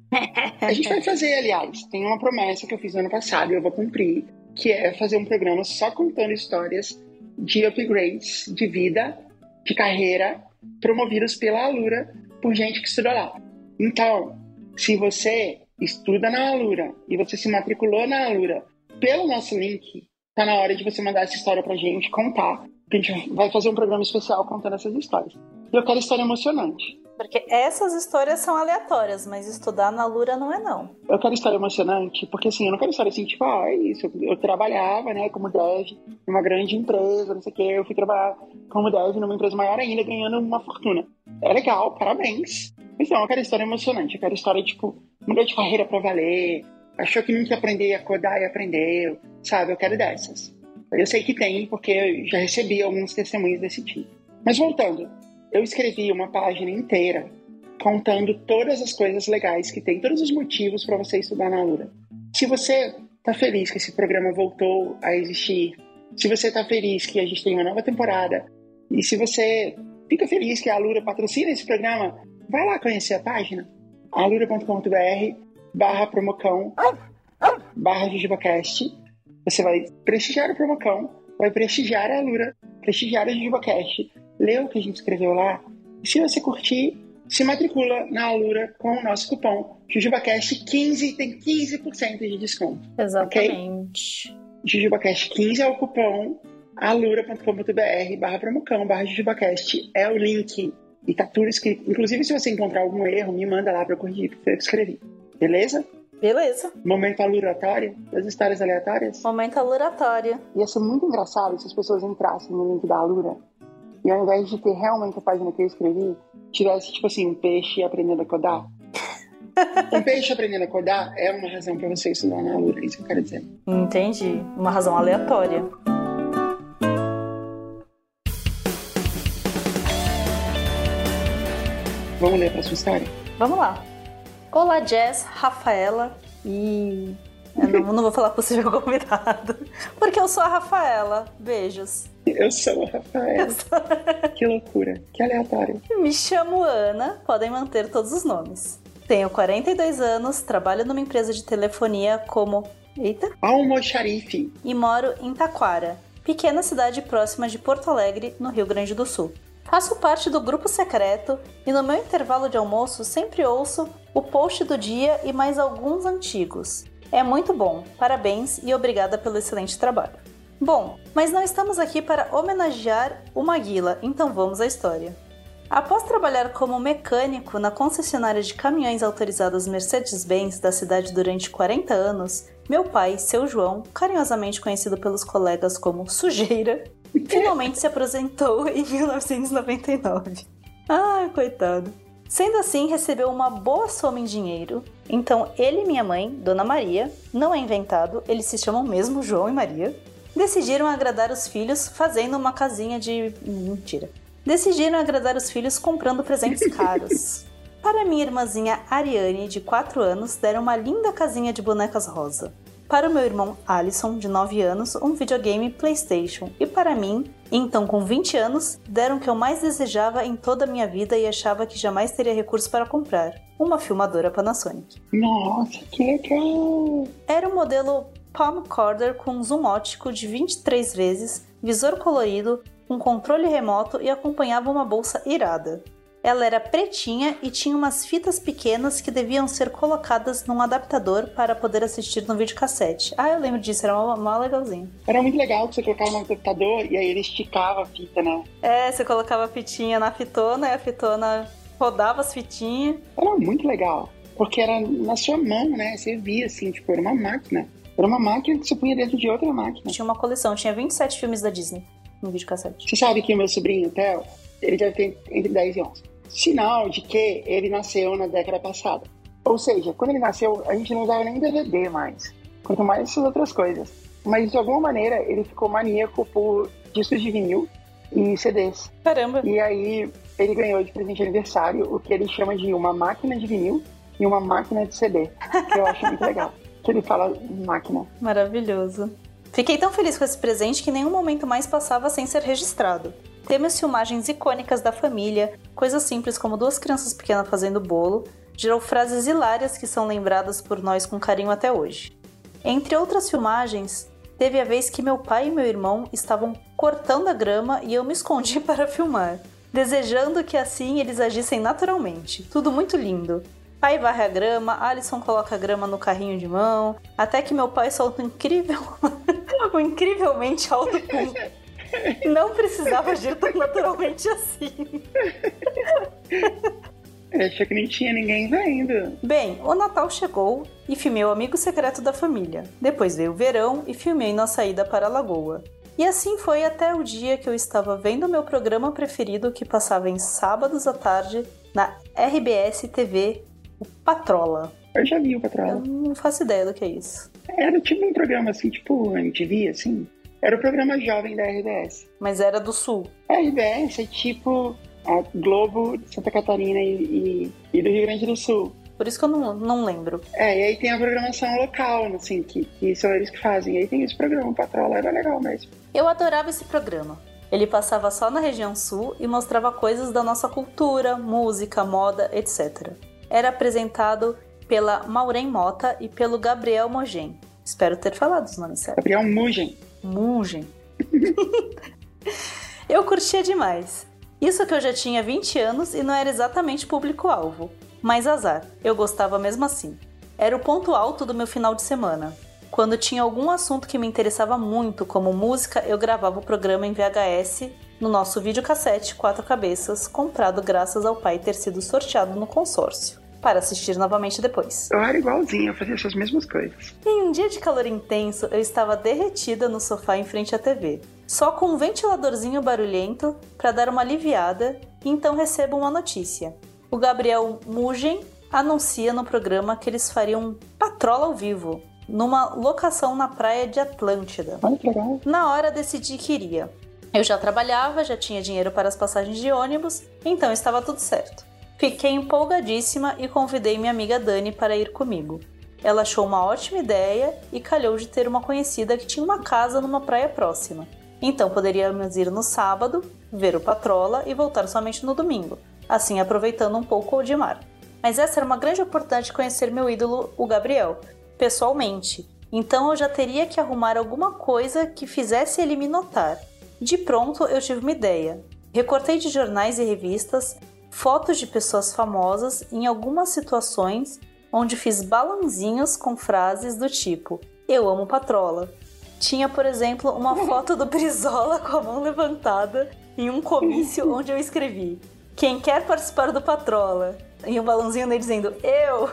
a gente vai fazer, aliás. Tem uma promessa que eu fiz no ano passado e eu vou cumprir, que é fazer um programa só contando histórias de upgrades de vida, de carreira, promovidos pela Alura por gente que estuda lá. Então, se você estuda na Alura e você se matriculou na Alura pelo nosso link, tá na hora de você mandar essa história pra gente contar. A gente vai fazer um programa especial contando essas histórias. E eu quero história emocionante. Porque essas histórias são aleatórias, mas estudar na Lura não é não. Eu quero história emocionante, porque assim, eu não quero história assim, tipo, ah, é isso, eu, eu trabalhava, né, como dev numa grande empresa, não sei o quê, eu fui trabalhar como dev numa empresa maior ainda, ganhando uma fortuna. É legal, parabéns. Eu quero história emocionante, eu quero história, tipo, mudou de carreira pra valer, achou que nunca ia aprender a codar e aprendeu, sabe? Eu quero dessas. Eu sei que tem, porque eu já recebi alguns testemunhos desse tipo. Mas voltando, eu escrevi uma página inteira contando todas as coisas legais que tem, todos os motivos para você estudar na Lura. Se você está feliz que esse programa voltou a existir, se você está feliz que a gente tem uma nova temporada, e se você fica feliz que a Lura patrocina esse programa, vai lá conhecer a página, alura.com.br barra promocão barra JujubaCast. Você vai prestigiar o promocão, vai prestigiar a Alura, prestigiar a JujubaCast, lê o que a gente escreveu lá. E se você curtir, se matricula na Alura com o nosso cupom JujubaCast15, tem 15% de desconto. Exatamente. Okay? JujubaCast15 é o cupom alura.com.br barra promocão barra JujubaCast é o link e tá tudo escrito. Inclusive, se você encontrar algum erro, me manda lá pra eu corrigir, porque eu escrevi. Beleza? Beleza. Momento aluratório das histórias aleatórias? Momento aluratório. Ia ser muito engraçado se as pessoas entrassem no link da Alura e ao invés de ter realmente a página que eu escrevi, tivesse, tipo assim, um peixe aprendendo a codar. *laughs* um peixe aprendendo a codar é uma razão para você estudar na Alura, é isso que eu quero dizer. Entendi. Uma razão aleatória. Vamos ler a próxima história? Vamos lá. Olá, Jess, Rafaela e. Eu não, não vou falar possível convidado. Porque eu sou a Rafaela. Beijos. Eu sou a Rafaela. Sou... que loucura. Que aleatório. Me chamo Ana, podem manter todos os nomes. Tenho 42 anos, trabalho numa empresa de telefonia como. Eita! Almoxarife. E moro em Taquara, pequena cidade próxima de Porto Alegre, no Rio Grande do Sul. Faço parte do grupo secreto e no meu intervalo de almoço sempre ouço o post do dia e mais alguns antigos. É muito bom, parabéns e obrigada pelo excelente trabalho. Bom, mas não estamos aqui para homenagear o Maguila, então vamos à história. Após trabalhar como mecânico na concessionária de caminhões autorizados Mercedes-Benz da cidade durante 40 anos, meu pai, seu João, carinhosamente conhecido pelos colegas como Sujeira, *laughs* finalmente se aposentou em 1999. Ah, coitado. Sendo assim, recebeu uma boa soma em dinheiro. Então, ele e minha mãe, Dona Maria, não é inventado, eles se chamam mesmo João e Maria, decidiram agradar os filhos fazendo uma casinha de. Mentira. Decidiram agradar os filhos comprando presentes *laughs* caros. Para minha irmãzinha Ariane, de 4 anos, deram uma linda casinha de bonecas rosa. Para o meu irmão Alisson, de 9 anos, um videogame PlayStation. E para mim, então com 20 anos, deram o que eu mais desejava em toda a minha vida e achava que jamais teria recurso para comprar: uma filmadora Panasonic. Nossa, que legal! Era um modelo palm corder com zoom ótico de 23 vezes, visor colorido, um controle remoto e acompanhava uma bolsa irada. Ela era pretinha e tinha umas fitas pequenas que deviam ser colocadas num adaptador para poder assistir no videocassete. Ah, eu lembro disso, era mó, mó legalzinho. Era muito legal que você colocava no adaptador e aí ele esticava a fita, né? É, você colocava a fitinha na fitona e a fitona rodava as fitinhas. Era muito legal, porque era na sua mão, né? Você via assim, tipo, era uma máquina. Era uma máquina que você punha dentro de outra máquina. Tinha uma coleção, tinha 27 filmes da Disney no videocassete. Você sabe que o meu sobrinho, Theo, ele deve ter entre 10 e 11. Sinal de que ele nasceu na década passada. Ou seja, quando ele nasceu, a gente não usava nem DVD mais. Quanto mais essas outras coisas. Mas de alguma maneira ele ficou maníaco por discos de vinil e CDs. Caramba! E aí ele ganhou de presente de aniversário o que ele chama de uma máquina de vinil e uma máquina de CD. Que eu acho muito legal. *laughs* Que ele fala máquina. Maravilhoso. Fiquei tão feliz com esse presente que nenhum momento mais passava sem ser registrado. Temos filmagens icônicas da família, coisas simples como duas crianças pequenas fazendo bolo, gerou frases hilárias que são lembradas por nós com carinho até hoje. Entre outras filmagens, teve a vez que meu pai e meu irmão estavam cortando a grama e eu me escondi *laughs* para filmar, desejando que assim eles agissem naturalmente. Tudo muito lindo. Pai varre a grama, Alisson coloca a grama no carrinho de mão, até que meu pai solta um incrível, *laughs* um incrivelmente alto pum. Não precisava agir tão naturalmente assim. Eu achei que nem tinha ninguém vendo. Bem, o Natal chegou e filmei o amigo secreto da família. Depois veio o verão e filmei nossa saída para a lagoa. E assim foi até o dia que eu estava vendo meu programa preferido que passava em sábados à tarde na RBS TV, o Patrola. Eu já vi o Eu Patrola. não faço ideia do que é isso. Era tipo um programa assim, tipo MTV, assim. Era o programa jovem da RBS. Mas era do Sul. A RBS é tipo a Globo de Santa Catarina e, e- e do Rio Grande do Sul. Por isso que eu não, não lembro. É, e aí tem a programação local, assim, que, que são eles que fazem. E aí tem esse programa, Patrola, era legal mesmo. Eu adorava esse programa. Ele passava só na região sul e mostrava coisas da nossa cultura, música, moda, etc. Era apresentado pela Maureen Mota e pelo Gabriel Mogen. Espero ter falado os nomes certos. Gabriel Mugen. Mugen. eu curtia demais. Isso que eu já tinha 20 anos e não era exatamente público-alvo. Mas azar, eu gostava mesmo assim. Era o ponto alto do meu final de semana. Quando tinha algum assunto que me interessava muito, como música, eu gravava o programa em VHS no nosso videocassete Quatro Cabeças, comprado graças ao pai ter sido sorteado no consórcio, para assistir novamente depois. Eu era igualzinho, eu fazia essas mesmas coisas. Em um dia de calor intenso, eu estava derretida no sofá em frente à TV, só com um ventiladorzinho barulhento para dar uma aliviada, e então recebo uma notícia. O Gabriel Mugen anuncia no programa que eles fariam patrola ao vivo, numa locação na praia de Atlântida. Olha que legal. Na hora decidi que iria. Eu já trabalhava, já tinha dinheiro para as passagens de ônibus, então estava tudo certo. Fiquei empolgadíssima e convidei minha amiga Dani para ir comigo. Ela achou uma ótima ideia e calhou de ter uma conhecida que tinha uma casa numa praia próxima. Então poderíamos ir no sábado, ver o Patrola e voltar somente no domingo, assim aproveitando um pouco de mar. Mas essa era uma grande oportunidade de conhecer meu ídolo, o Gabriel, pessoalmente. Então eu já teria que arrumar alguma coisa que fizesse ele me notar. De pronto eu tive uma ideia. Recortei de jornais e revistas fotos de pessoas famosas em algumas situações onde fiz balãozinhos com frases do tipo: Eu amo Patrola. Tinha, por exemplo, uma *laughs* foto do Brizola com a mão levantada em um comício onde eu escrevi: Quem quer participar do Patrola? E um balãozinho nele dizendo: Eu!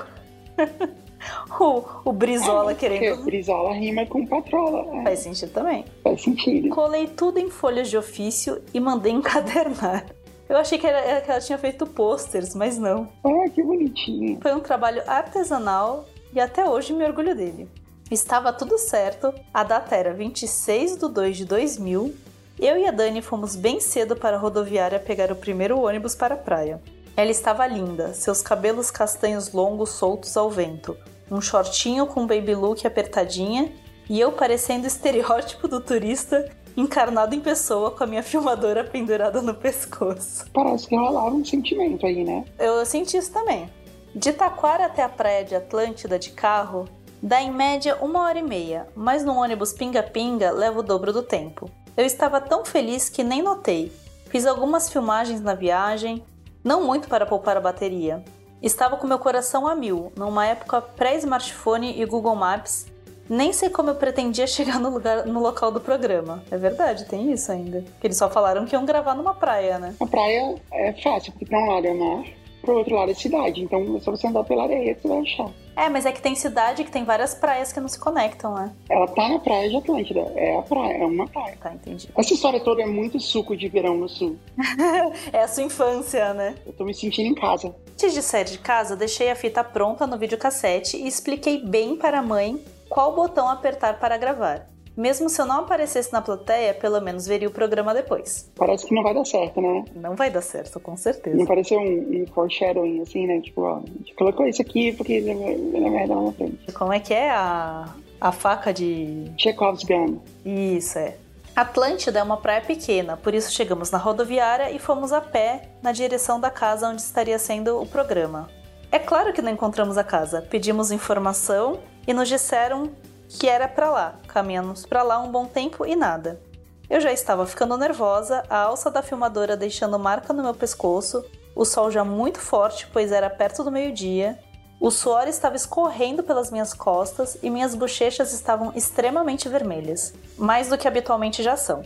*laughs* o, o Brizola Porque querendo. Brizola rima com Patrola. É, Faz sentido também. faz sentido. Colei tudo em folhas de ofício e mandei *laughs* encadernar. Eu achei que, era, que ela tinha feito posters, mas não. Ah, que bonitinho. Foi um trabalho artesanal e até hoje me orgulho dele. Estava tudo certo, a data era 26 de 2 de 2000. Eu e a Dani fomos bem cedo para a rodoviária pegar o primeiro ônibus para a praia. Ela estava linda, seus cabelos castanhos longos soltos ao vento, um shortinho com baby look apertadinha e eu parecendo o estereótipo do turista encarnado em pessoa com a minha filmadora pendurada no pescoço. Parece que rolava um sentimento aí, né? Eu senti isso também. De Taquara até a praia de Atlântida de carro, dá em média uma hora e meia, mas no ônibus pinga-pinga leva o dobro do tempo. Eu estava tão feliz que nem notei. Fiz algumas filmagens na viagem, não muito para poupar a bateria. Estava com meu coração a mil, numa época pré-smartphone e Google Maps, nem sei como eu pretendia *laughs* chegar no, lugar, no local do programa. É verdade, tem isso ainda. Que eles só falaram que iam gravar numa praia, né? A praia é fácil, porque pra um lado é mar, pro outro lado é cidade. Então é só você andar pela areia que você vai achar. É, mas é que tem cidade que tem várias praias que não se conectam, né? Ela tá na praia de Atlântida. É a praia, é uma praia. Tá, entendi. Essa história toda é muito suco de verão no sul. *laughs* é a sua infância, né? Eu tô me sentindo em casa. Antes de sair de casa, deixei a fita pronta no videocassete e expliquei bem para a mãe qual botão apertar para gravar. Mesmo se eu não aparecesse na plateia, pelo menos veria o programa depois. Parece que não vai dar certo, né? Não vai dar certo, com certeza. Não pareceu um, um foreshadowing, assim, né? Tipo, ó, a gente colocou isso aqui porque na merda lá na frente. Como é que é a, a faca de... Chekhov's gun. Isso, é. Atlântida é uma praia pequena, por isso chegamos na rodoviária e fomos a pé na direção da casa onde estaria sendo o programa. É claro que não encontramos a casa, pedimos informação e nos disseram que era para lá. Caminhamos para lá um bom tempo e nada. Eu já estava ficando nervosa, a alça da filmadora deixando marca no meu pescoço, o sol já muito forte, pois era perto do meio-dia. O suor estava escorrendo pelas minhas costas e minhas bochechas estavam extremamente vermelhas, mais do que habitualmente já são.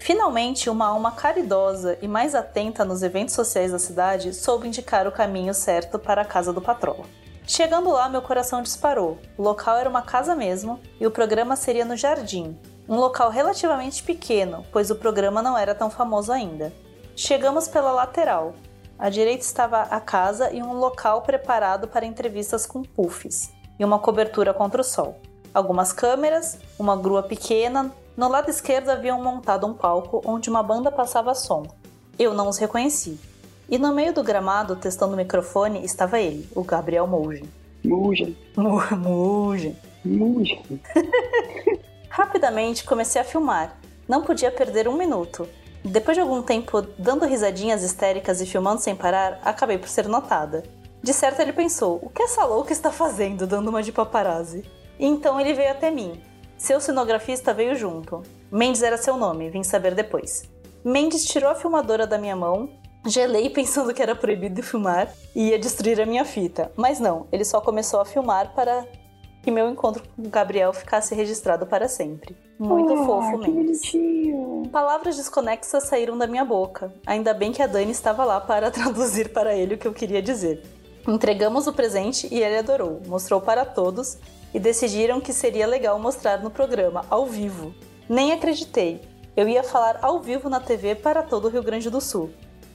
Finalmente, uma alma caridosa e mais atenta nos eventos sociais da cidade soube indicar o caminho certo para a casa do patrão. Chegando lá, meu coração disparou. O local era uma casa mesmo e o programa seria no jardim, um local relativamente pequeno, pois o programa não era tão famoso ainda. Chegamos pela lateral. À direita estava a casa e um local preparado para entrevistas com puffs e uma cobertura contra o sol. Algumas câmeras, uma grua pequena, no lado esquerdo haviam montado um palco onde uma banda passava som. Eu não os reconheci. E no meio do gramado, testando o microfone, estava ele, o Gabriel Mougen. Mougen. Mougen. Mougen. *laughs* Rapidamente comecei a filmar. Não podia perder um minuto. Depois de algum tempo dando risadinhas histéricas e filmando sem parar, acabei por ser notada. De certo ele pensou: o que essa louca está fazendo dando uma de paparazzi? E então ele veio até mim. Seu cenografista veio junto. Mendes era seu nome, vim saber depois. Mendes tirou a filmadora da minha mão, gelei pensando que era proibido filmar e ia destruir a minha fita. Mas não, ele só começou a filmar para que meu encontro com o Gabriel ficasse registrado para sempre. Muito oh, fofo, bonitinho. Palavras desconexas saíram da minha boca. Ainda bem que a Dani estava lá para *laughs* traduzir para ele o que eu queria dizer. Entregamos o presente e ele adorou, mostrou para todos e decidiram que seria legal mostrar no programa, ao vivo. Nem acreditei. Eu ia falar ao vivo na TV para todo o Rio Grande do Sul.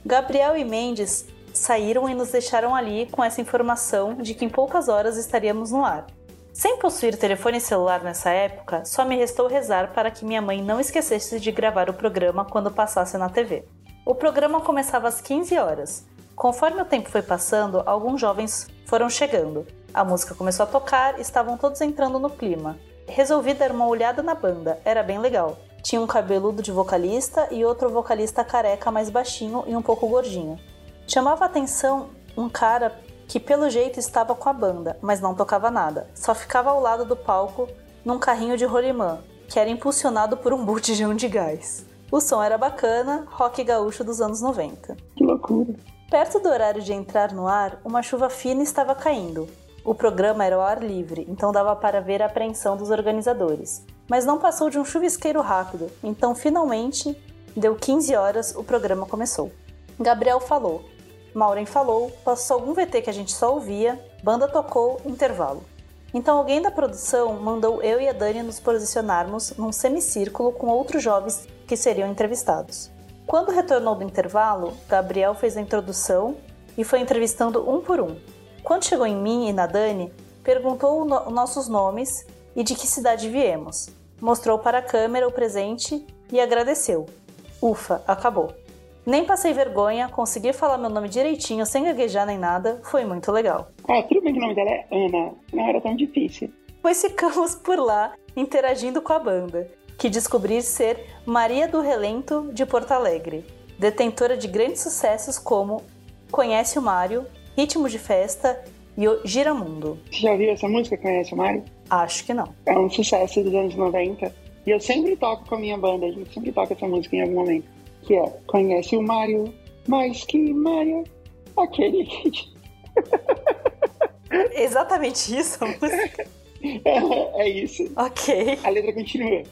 Gabriel e Mendes saíram e nos deixaram ali com essa informação de que em poucas horas estaríamos no ar. Sem possuir telefone celular nessa época, só me restou rezar para que minha mãe não esquecesse de gravar o programa quando passasse na TV. O programa começava às 15 horas. Conforme o tempo foi passando, alguns jovens foram chegando. A música começou a tocar, estavam todos entrando no clima. Resolvi dar uma olhada na banda, era bem legal. Tinha um cabeludo de vocalista e outro vocalista careca mais baixinho e um pouco gordinho. Chamava a atenção um cara que pelo jeito estava com a banda, mas não tocava nada. Só ficava ao lado do palco num carrinho de rolimã, que era impulsionado por um botijão de gás. O som era bacana, rock gaúcho dos anos 90. Que loucura. Perto do horário de entrar no ar, uma chuva fina estava caindo. O programa era ao ar livre, então dava para ver a apreensão dos organizadores. Mas não passou de um chuvisqueiro rápido, então finalmente, deu 15 horas, o programa começou. Gabriel falou, Maureen falou, passou algum VT que a gente só ouvia, banda tocou, intervalo. Então alguém da produção mandou eu e a Dani nos posicionarmos num semicírculo com outros jovens que seriam entrevistados. Quando retornou do intervalo, Gabriel fez a introdução e foi entrevistando um por um. Quando chegou em mim e na Dani, perguntou no nossos nomes e de que cidade viemos. Mostrou para a câmera o presente e agradeceu. Ufa, acabou. Nem passei vergonha, consegui falar meu nome direitinho, sem gaguejar nem nada, foi muito legal. Ah, tudo bem que o nome dela é Ana, não era tão difícil. Pois ficamos por lá, interagindo com a banda, que descobri ser Maria do Relento de Porto Alegre, detentora de grandes sucessos como Conhece o Mário, Ritmo de Festa e o Giramundo. Você já ouviu essa música, Conhece o Mário? Acho que não. É um sucesso dos anos 90 e eu sempre toco com a minha banda, a gente sempre toca essa música em algum momento. Que é Conhece o Mário, mais que Mário, aquele que. *laughs* Exatamente isso a música? é, é isso. Ok. A letra continua.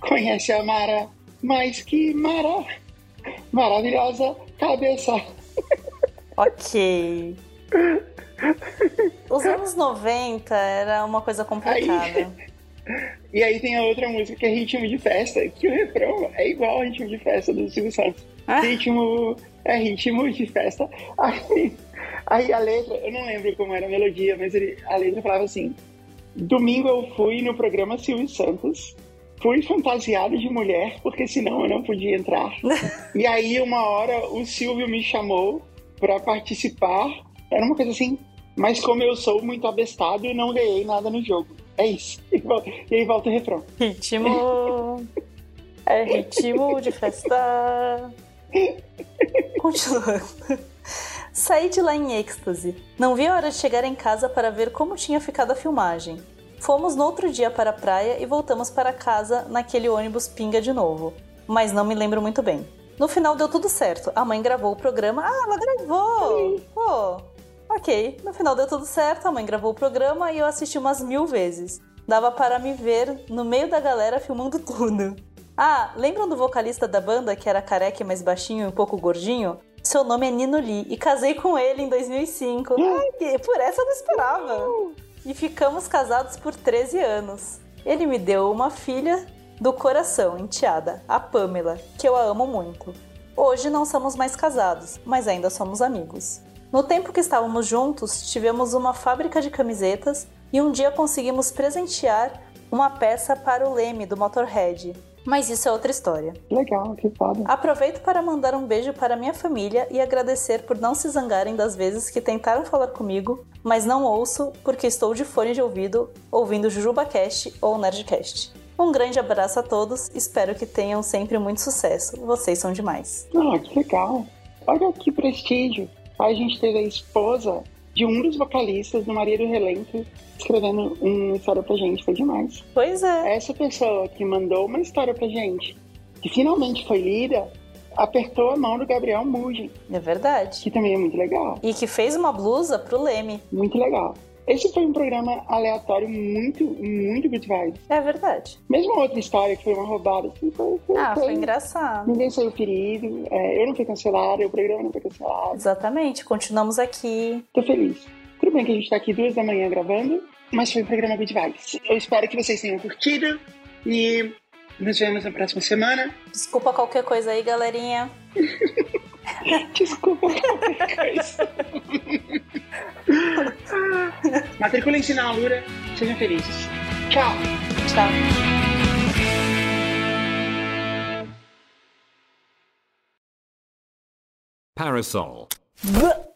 Conhece a Mara, mais que Mara, maravilhosa cabeça. Ok. *laughs* Os anos 90 era uma coisa complicada. Aí, e aí tem a outra música que é Ritmo de Festa, que o refrão é igual ao Ritmo de Festa do Silvio Santos. Ah. Ritmo é ritmo de festa. Aí, aí a letra, eu não lembro como era a melodia, mas ele, a letra falava assim: Domingo eu fui no programa Silvio Santos, fui fantasiado de mulher, porque senão eu não podia entrar. *laughs* e aí, uma hora, o Silvio me chamou para participar. Era uma coisa assim, mas como eu sou muito abestado, eu não ganhei nada no jogo. É isso. *laughs* E, aí volta o refrão. Ritmo. É ritmo de festa. Continuando. Saí de lá em êxtase. Não vi a hora de chegar em casa para ver como tinha ficado a filmagem. Fomos no outro dia para a praia e voltamos para casa naquele ônibus pinga de novo. Mas não me lembro muito bem. No final deu tudo certo. A mãe gravou o programa. Ah, ela gravou! Pô, ok. No final deu tudo certo, a mãe gravou o programa e eu assisti umas mil vezes. Dava para me ver no meio da galera filmando tudo. Ah, lembram do vocalista da banda que era careca e mais baixinho e um pouco gordinho? Seu nome é Nino Lee e casei com ele em 2005. Ai, que- por essa eu não esperava. E ficamos casados por 13 anos. Ele me deu uma filha do coração, enteada, a Pamela, que eu a amo muito. Hoje não somos mais casados, mas ainda somos amigos. No tempo que estávamos juntos, tivemos uma fábrica de camisetas e um dia conseguimos presentear uma peça para o Leme do Motorhead. Mas isso é outra história. Legal, que foda. Aproveito para mandar um beijo para minha família e agradecer por não se zangarem das vezes que tentaram falar comigo, mas não ouço porque estou de fone de ouvido ouvindo JujubaCast ou Nerdcast. Um grande abraço a todos, espero que tenham sempre muito sucesso. Vocês são demais. Ah, que legal. Olha que prestígio. A gente teve a esposa de um dos vocalistas do Maria do Relento escrevendo uma história pra gente. Foi demais. Pois é. Essa pessoa que mandou uma história pra gente, que finalmente foi lida, apertou a mão do Gabriel Mugin, É verdade. que também é muito legal. E que fez uma blusa pro Leme. Muito legal. Esse foi um programa aleatório muito, muito good vibes. É verdade. Mesmo a outra história que foi uma roubada, assim, foi, foi, Ah, foi foi- engraçado. Ninguém saiu ferido, é, eu não fui cancelado, o programa não foi cancelado. Exatamente, continuamos aqui. Tô feliz. Tudo bem que a gente tá aqui duas da manhã gravando, mas foi um programa Good Vibes. Eu espero que vocês tenham curtido e nos vemos na próxima semana. Desculpa qualquer coisa aí, galerinha. *laughs* Desculpa. *laughs* Matriculem-se na Alura, sejam felizes. Tchau! Tchau. Parasol. Bleh.